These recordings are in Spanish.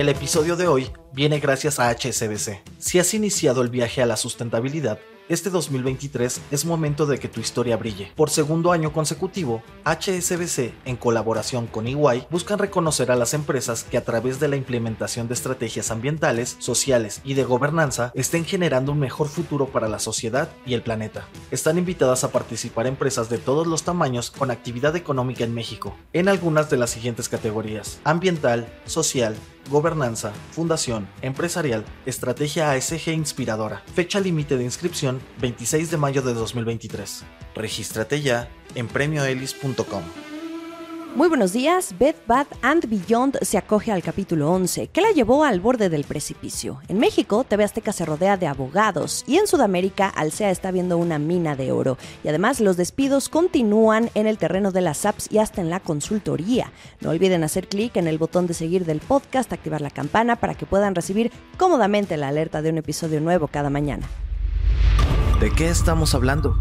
El episodio de hoy viene gracias a HSBC. Si has iniciado el viaje a la sustentabilidad, este 2023 es momento de que tu historia brille. Por segundo año consecutivo, HSBC, en colaboración con EY, buscan reconocer a las empresas que a través de la implementación de estrategias ambientales, sociales y de gobernanza estén generando un mejor futuro para la sociedad y el planeta. Están invitadas a participar empresas de todos los tamaños con actividad económica en México, en algunas de las siguientes categorías: ambiental, social, gobernanza, fundación, empresarial, estrategia ASG inspiradora. Fecha límite de inscripción 26 de mayo de 2023. Regístrate ya en premioelis.com. Muy buenos días. Bed Bath and Beyond se acoge al capítulo 11, que la llevó al borde del precipicio. En México, TV Azteca se rodea de abogados y en Sudamérica, Alsea está viendo una mina de oro. Y además, los despidos continúan en el terreno de las apps y hasta en la consultoría. No olviden hacer clic en el botón de seguir del podcast, activar la campana para que puedan recibir cómodamente la alerta de un episodio nuevo cada mañana. ¿De qué estamos hablando?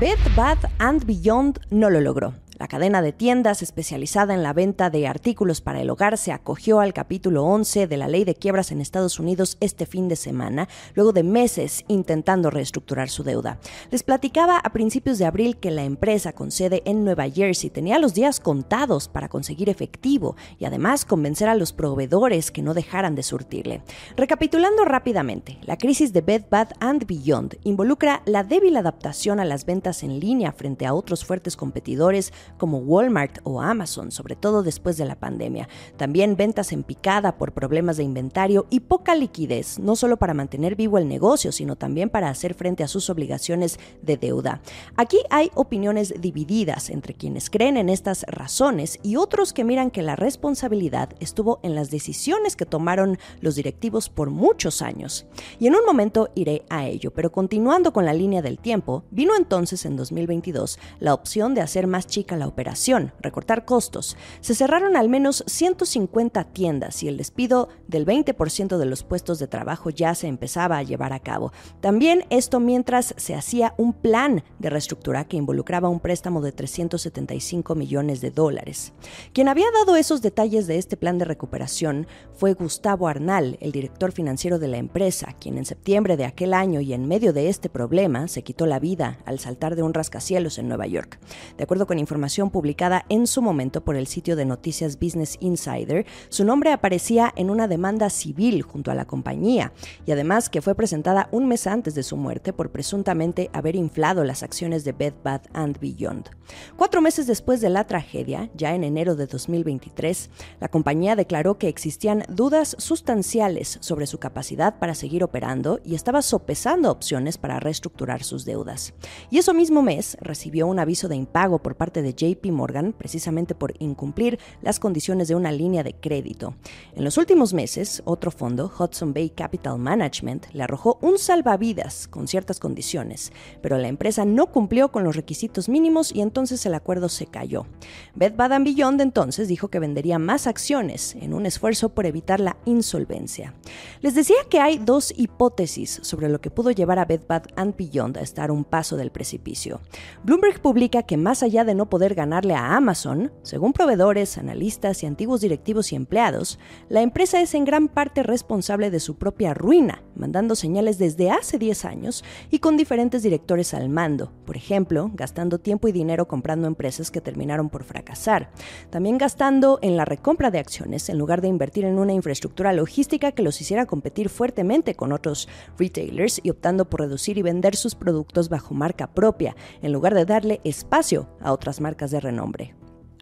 Bed Bath and Beyond no lo logró. La cadena de tiendas especializada en la venta de artículos para el hogar se acogió al capítulo 11 de la ley de quiebras en Estados Unidos este fin de semana, luego de meses intentando reestructurar su deuda. Les platicaba a principios de abril que la empresa con sede en Nueva Jersey tenía los días contados para conseguir efectivo y además convencer a los proveedores que no dejaran de surtirle. Recapitulando rápidamente, la crisis de Bed Bath and Beyond involucra la débil adaptación a las ventas en línea frente a otros fuertes competidores como Walmart o Amazon, sobre todo después de la pandemia. También ventas en picada por problemas de inventario y poca liquidez, no solo para mantener vivo el negocio, sino también para hacer frente a sus obligaciones de deuda. Aquí hay opiniones divididas entre quienes creen en estas razones y otros que miran que la responsabilidad estuvo en las decisiones que tomaron los directivos por muchos años. Y en un momento iré a ello, pero continuando con la línea del tiempo, vino entonces en 2022 la opción de hacer más chica la operación, recortar costos. Se cerraron al menos 150 tiendas y el despido del 20% de los puestos de trabajo ya se empezaba a llevar a cabo. También esto mientras se hacía un plan de reestructura que involucraba un préstamo de 375 millones de dólares. Quien había dado esos detalles de este plan de recuperación fue Gustavo Arnal, el director financiero de la empresa, quien en septiembre de aquel año y en medio de este problema se quitó la vida al saltar de un rascacielos en Nueva York. De acuerdo con información publicada en su momento por el sitio de noticias Business Insider, su nombre aparecía en una demanda civil junto a la compañía y además que fue presentada un mes antes de su muerte por presuntamente haber inflado las acciones de Bed Bath and Beyond. Cuatro meses después de la tragedia, ya en enero de 2023, la compañía declaró que existían dudas sustanciales sobre su capacidad para seguir operando y estaba sopesando opciones para reestructurar sus deudas. Y eso mismo mes recibió un aviso de impago por parte de JP Morgan precisamente por incumplir las condiciones de una línea de crédito. En los últimos meses, otro fondo, Hudson Bay Capital Management, le arrojó un salvavidas con ciertas condiciones, pero la empresa no cumplió con los requisitos mínimos y entonces el acuerdo se cayó. Bed Bath Beyond entonces dijo que vendería más acciones en un esfuerzo por evitar la insolvencia. Les decía que hay dos hipótesis sobre lo que pudo llevar a Bed Bath Beyond a estar un paso del precipicio. Bloomberg publica que más allá de no poder ganarle a Amazon, según proveedores, analistas y antiguos directivos y empleados, la empresa es en gran parte responsable de su propia ruina, mandando señales desde hace 10 años y con diferentes directores al mando, por ejemplo, gastando tiempo y dinero comprando empresas que terminaron por fracasar, también gastando en la recompra de acciones en lugar de invertir en una infraestructura logística que los hiciera competir fuertemente con otros retailers y optando por reducir y vender sus productos bajo marca propia, en lugar de darle espacio a otras marcas de renombre.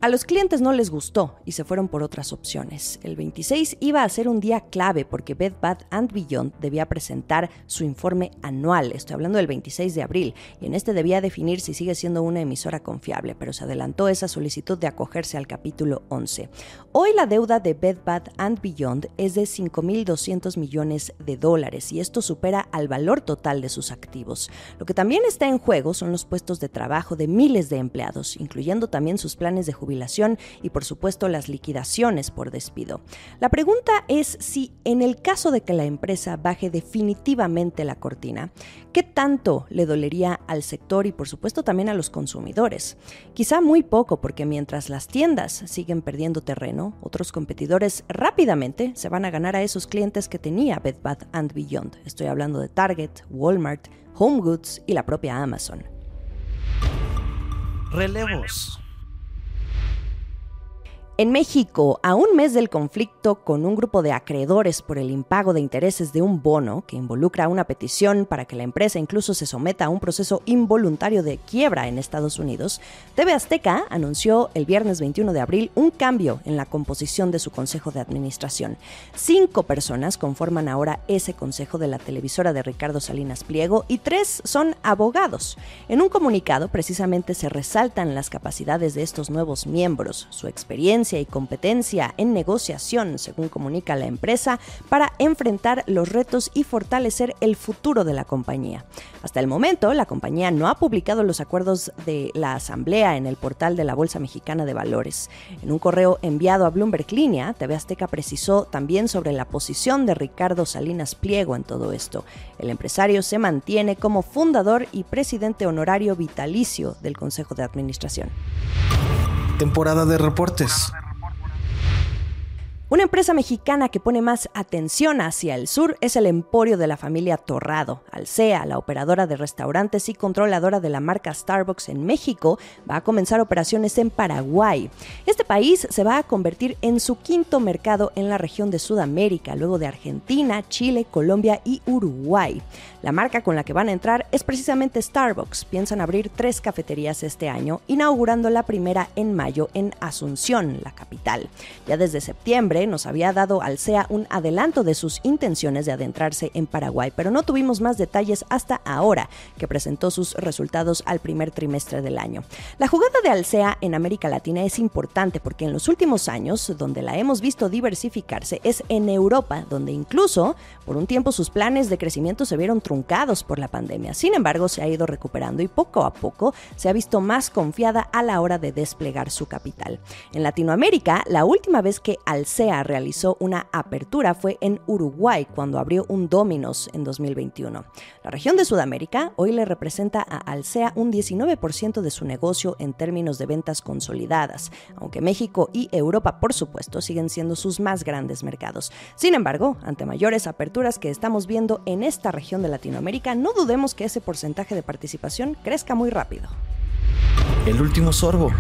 A los clientes no les gustó y se fueron por otras opciones. El 26 iba a ser un día clave porque Bed Bath and Beyond debía presentar su informe anual. Estoy hablando del 26 de abril y en este debía definir si sigue siendo una emisora confiable, pero se adelantó esa solicitud de acogerse al capítulo 11. Hoy la deuda de Bed Bath and Beyond es de 5.200 millones de dólares y esto supera al valor total de sus activos. Lo que también está en juego son los puestos de trabajo de miles de empleados, incluyendo también sus planes de jubilación y por supuesto las liquidaciones por despido. La pregunta es si en el caso de que la empresa baje definitivamente la cortina, ¿qué tanto le dolería al sector y por supuesto también a los consumidores? Quizá muy poco porque mientras las tiendas siguen perdiendo terreno, otros competidores rápidamente se van a ganar a esos clientes que tenía Bed Bath Beyond. Estoy hablando de Target, Walmart, Home Goods y la propia Amazon. Relevos. En México, a un mes del conflicto con un grupo de acreedores por el impago de intereses de un bono que involucra una petición para que la empresa incluso se someta a un proceso involuntario de quiebra en Estados Unidos, TV Azteca anunció el viernes 21 de abril un cambio en la composición de su consejo de administración. Cinco personas conforman ahora ese consejo de la televisora de Ricardo Salinas Pliego y tres son abogados. En un comunicado precisamente se resaltan las capacidades de estos nuevos miembros, su experiencia, y competencia en negociación, según comunica la empresa, para enfrentar los retos y fortalecer el futuro de la compañía. Hasta el momento, la compañía no ha publicado los acuerdos de la asamblea en el portal de la Bolsa Mexicana de Valores. En un correo enviado a Bloomberg Línea, TV Azteca precisó también sobre la posición de Ricardo Salinas Pliego en todo esto. El empresario se mantiene como fundador y presidente honorario vitalicio del Consejo de Administración temporada de reportes. Una empresa mexicana que pone más atención hacia el sur es el emporio de la familia Torrado. Alsea, la operadora de restaurantes y controladora de la marca Starbucks en México, va a comenzar operaciones en Paraguay. Este país se va a convertir en su quinto mercado en la región de Sudamérica, luego de Argentina, Chile, Colombia y Uruguay. La marca con la que van a entrar es precisamente Starbucks. Piensan abrir tres cafeterías este año, inaugurando la primera en mayo en Asunción, la capital. Ya desde septiembre, nos había dado al CEA un adelanto de sus intenciones de adentrarse en Paraguay, pero no tuvimos más detalles hasta ahora, que presentó sus resultados al primer trimestre del año. La jugada de Alsea en América Latina es importante porque en los últimos años, donde la hemos visto diversificarse, es en Europa, donde incluso por un tiempo sus planes de crecimiento se vieron truncados por la pandemia. Sin embargo, se ha ido recuperando y poco a poco se ha visto más confiada a la hora de desplegar su capital. En Latinoamérica, la última vez que Alsea realizó una apertura fue en Uruguay cuando abrió un Dominos en 2021. La región de Sudamérica hoy le representa a Alsea un 19% de su negocio en términos de ventas consolidadas, aunque México y Europa por supuesto siguen siendo sus más grandes mercados. Sin embargo, ante mayores aperturas que estamos viendo en esta región de Latinoamérica, no dudemos que ese porcentaje de participación crezca muy rápido. El último sorbo.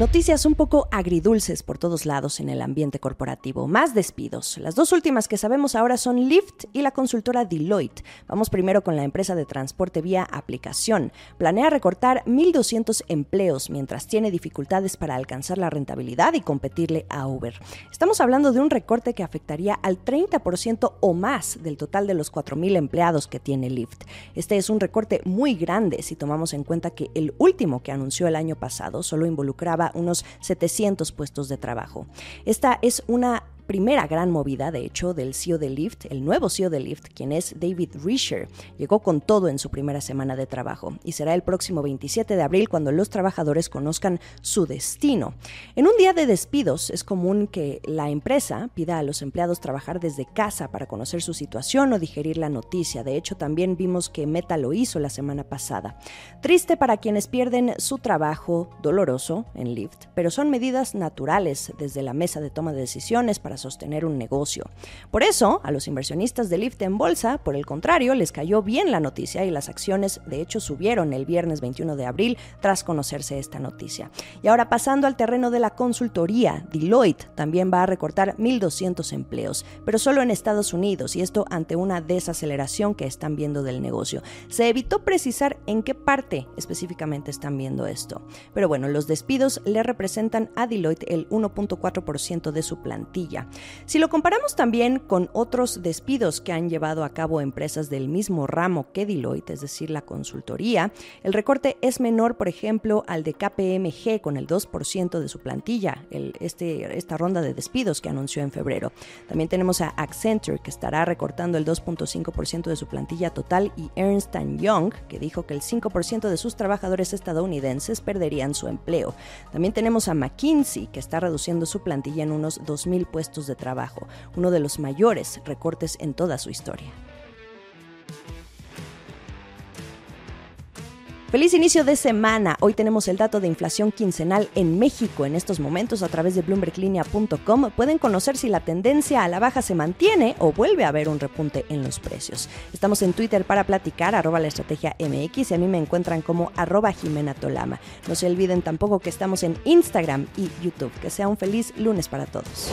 Noticias un poco agridulces por todos lados en el ambiente corporativo. Más despidos. Las dos últimas que sabemos ahora son Lyft y la consultora Deloitte. Vamos primero con la empresa de transporte vía aplicación. Planea recortar 1.200 empleos mientras tiene dificultades para alcanzar la rentabilidad y competirle a Uber. Estamos hablando de un recorte que afectaría al 30% o más del total de los 4.000 empleados que tiene Lyft. Este es un recorte muy grande si tomamos en cuenta que el último que anunció el año pasado solo involucraba unos 700 puestos de trabajo. Esta es una primera gran movida, de hecho, del CEO de Lyft, el nuevo CEO de Lyft, quien es David Risher. Llegó con todo en su primera semana de trabajo y será el próximo 27 de abril cuando los trabajadores conozcan su destino. En un día de despidos es común que la empresa pida a los empleados trabajar desde casa para conocer su situación o digerir la noticia. De hecho, también vimos que Meta lo hizo la semana pasada. Triste para quienes pierden su trabajo, doloroso en Lyft, pero son medidas naturales desde la mesa de toma de decisiones para sostener un negocio. Por eso, a los inversionistas de Lyft en bolsa, por el contrario, les cayó bien la noticia y las acciones de hecho subieron el viernes 21 de abril tras conocerse esta noticia. Y ahora pasando al terreno de la consultoría, Deloitte también va a recortar 1.200 empleos, pero solo en Estados Unidos y esto ante una desaceleración que están viendo del negocio. Se evitó precisar en qué parte específicamente están viendo esto. Pero bueno, los despidos le representan a Deloitte el 1.4% de su plantilla. Si lo comparamos también con otros despidos que han llevado a cabo empresas del mismo ramo que Deloitte, es decir, la consultoría, el recorte es menor, por ejemplo, al de KPMG con el 2% de su plantilla, este, esta ronda de despidos que anunció en febrero. También tenemos a Accenture, que estará recortando el 2.5% de su plantilla total, y Ernst Young, que dijo que el 5% de sus trabajadores estadounidenses perderían su empleo. También tenemos a McKinsey, que está reduciendo su plantilla en unos 2.000 de trabajo, uno de los mayores recortes en toda su historia. Feliz inicio de semana. Hoy tenemos el dato de inflación quincenal en México en estos momentos a través de bloomberglinea.com. Pueden conocer si la tendencia a la baja se mantiene o vuelve a haber un repunte en los precios. Estamos en Twitter para platicar, arroba la estrategia MX y a mí me encuentran como arroba Jimena Tolama. No se olviden tampoco que estamos en Instagram y YouTube. Que sea un feliz lunes para todos.